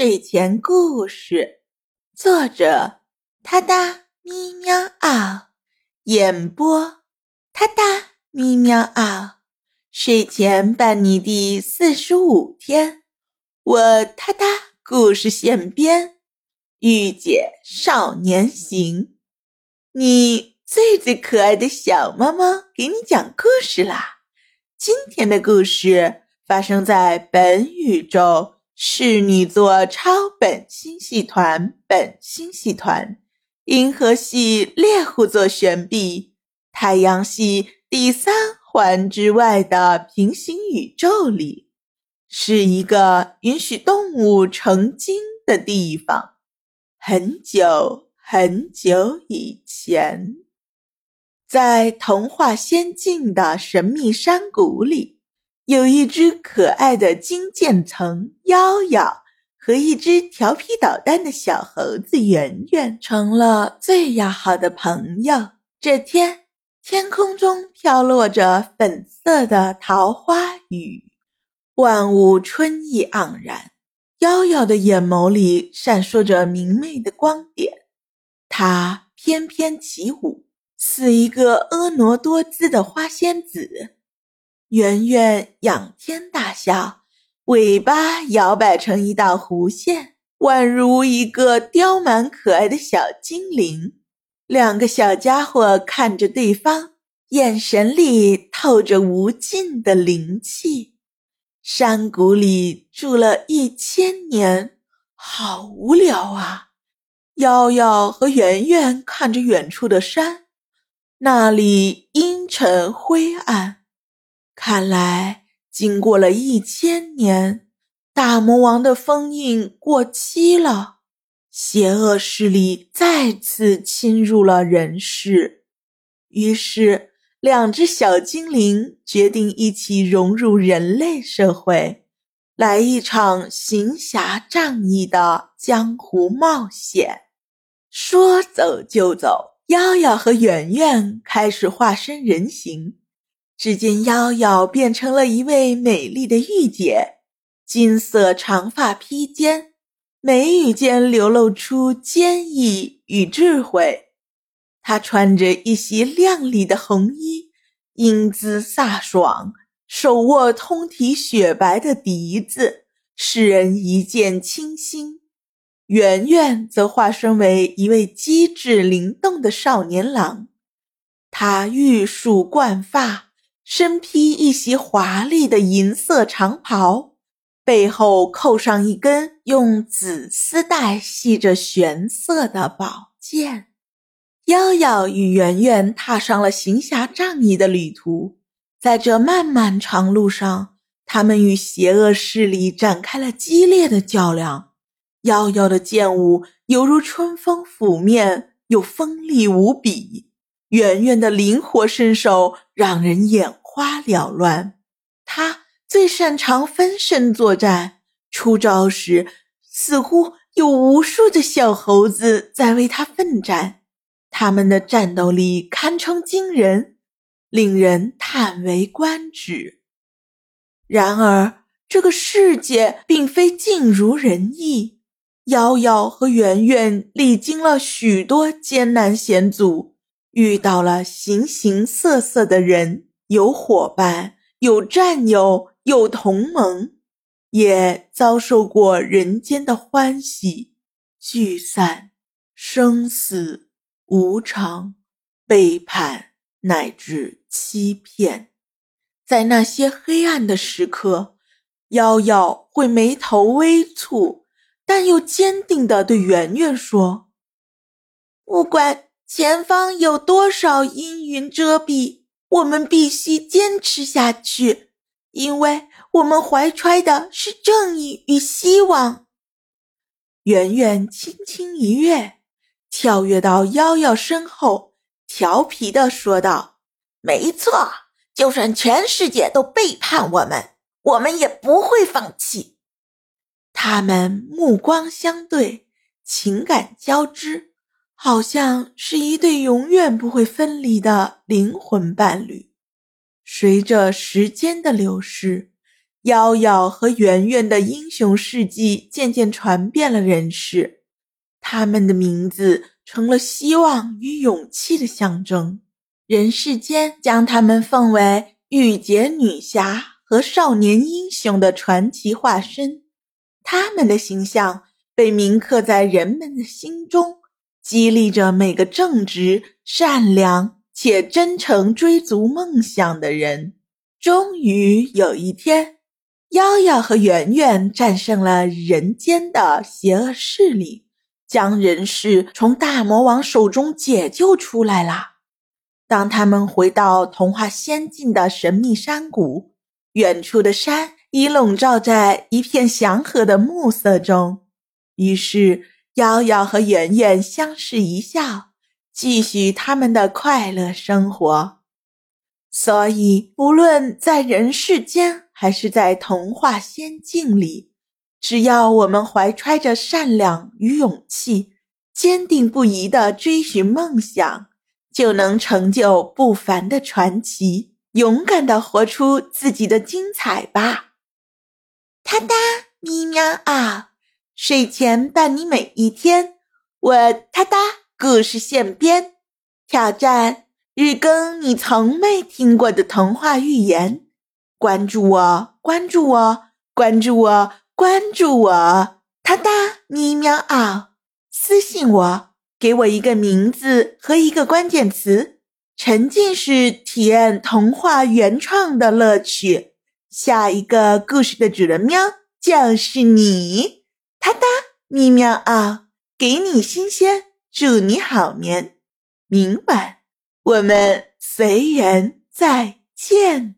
睡前故事，作者：他哒咪喵嗷，演播：他哒咪喵嗷。睡前伴你第四十五天，我他哒故事现编，御姐少年行，你最最可爱的小猫猫给你讲故事啦！今天的故事发生在本宇宙。侍女座超本星系团，本星系团，银河系猎户座旋臂，太阳系第三环之外的平行宇宙里，是一个允许动物成精的地方。很久很久以前，在童话仙境的神秘山谷里。有一只可爱的金渐层妖妖和一只调皮捣蛋的小猴子圆圆成了最要好的朋友。这天，天空中飘落着粉色的桃花雨，万物春意盎然。妖妖的眼眸里闪烁着明媚的光点，它翩翩起舞，似一个婀娜多姿的花仙子。圆圆仰天大笑，尾巴摇摆成一道弧线，宛如一个刁蛮可爱的小精灵。两个小家伙看着对方，眼神里透着无尽的灵气。山谷里住了一千年，好无聊啊！瑶瑶和圆圆看着远处的山，那里阴沉灰暗。看来，经过了一千年，大魔王的封印过期了，邪恶势力再次侵入了人世。于是，两只小精灵决定一起融入人类社会，来一场行侠仗义的江湖冒险。说走就走，瑶瑶和圆圆开始化身人形。只见妖妖变成了一位美丽的御姐，金色长发披肩，眉宇间流露出坚毅与智慧。她穿着一袭亮丽的红衣，英姿飒爽，手握通体雪白的笛子，使人一见倾心。圆圆则化身为一位机智灵动的少年郎，他玉树冠发。身披一袭华丽的银色长袍，背后扣上一根用紫丝带系着玄色的宝剑。瑶瑶与圆圆踏上了行侠仗义的旅途，在这漫漫长路上，他们与邪恶势力展开了激烈的较量。瑶瑶的剑舞犹如春风拂面，又锋利无比；圆圆的灵活身手让人眼。花缭乱，他最擅长分身作战。出招时，似乎有无数的小猴子在为他奋战。他们的战斗力堪称惊人，令人叹为观止。然而，这个世界并非尽如人意。瑶瑶和圆圆历经了许多艰难险阻，遇到了形形色色的人。有伙伴，有战友，有同盟，也遭受过人间的欢喜、聚散、生死、无常、背叛乃至欺骗。在那些黑暗的时刻，瑶瑶会眉头微蹙，但又坚定地对圆圆说：“不管前方有多少阴云遮蔽。”我们必须坚持下去，因为我们怀揣的是正义与希望。圆圆轻轻一跃，跳跃到瑶瑶身后，调皮的说道：“没错，就算全世界都背叛我们，我们也不会放弃。”他们目光相对，情感交织。好像是一对永远不会分离的灵魂伴侣。随着时间的流逝，瑶瑶和圆圆的英雄事迹渐渐传遍了人世，他们的名字成了希望与勇气的象征。人世间将他们奉为御姐女侠和少年英雄的传奇化身，他们的形象被铭刻在人们的心中，激励着每个正直、善良且真诚追逐梦想的人。终于有一天。瑶瑶和圆圆战胜了人间的邪恶势力，将人世从大魔王手中解救出来了。当他们回到童话仙境的神秘山谷，远处的山已笼罩在一片祥和的暮色中。于是，瑶瑶和圆圆相视一笑，继续他们的快乐生活。所以，无论在人世间，还是在童话仙境里，只要我们怀揣着善良与勇气，坚定不移地追寻梦想，就能成就不凡的传奇。勇敢地活出自己的精彩吧！哒哒咪喵啊，睡前伴你每一天。我哒哒故事现编，挑战。日更你从没听过的童话寓言，关注我，关注我，关注我，关注我！哒哒咪喵啊，私信我，给我一个名字和一个关键词，沉浸式体验童话原创的乐趣。下一个故事的主人喵就是你！咪喵啊，给你新鲜，祝你好眠，明晚。我们随缘再见。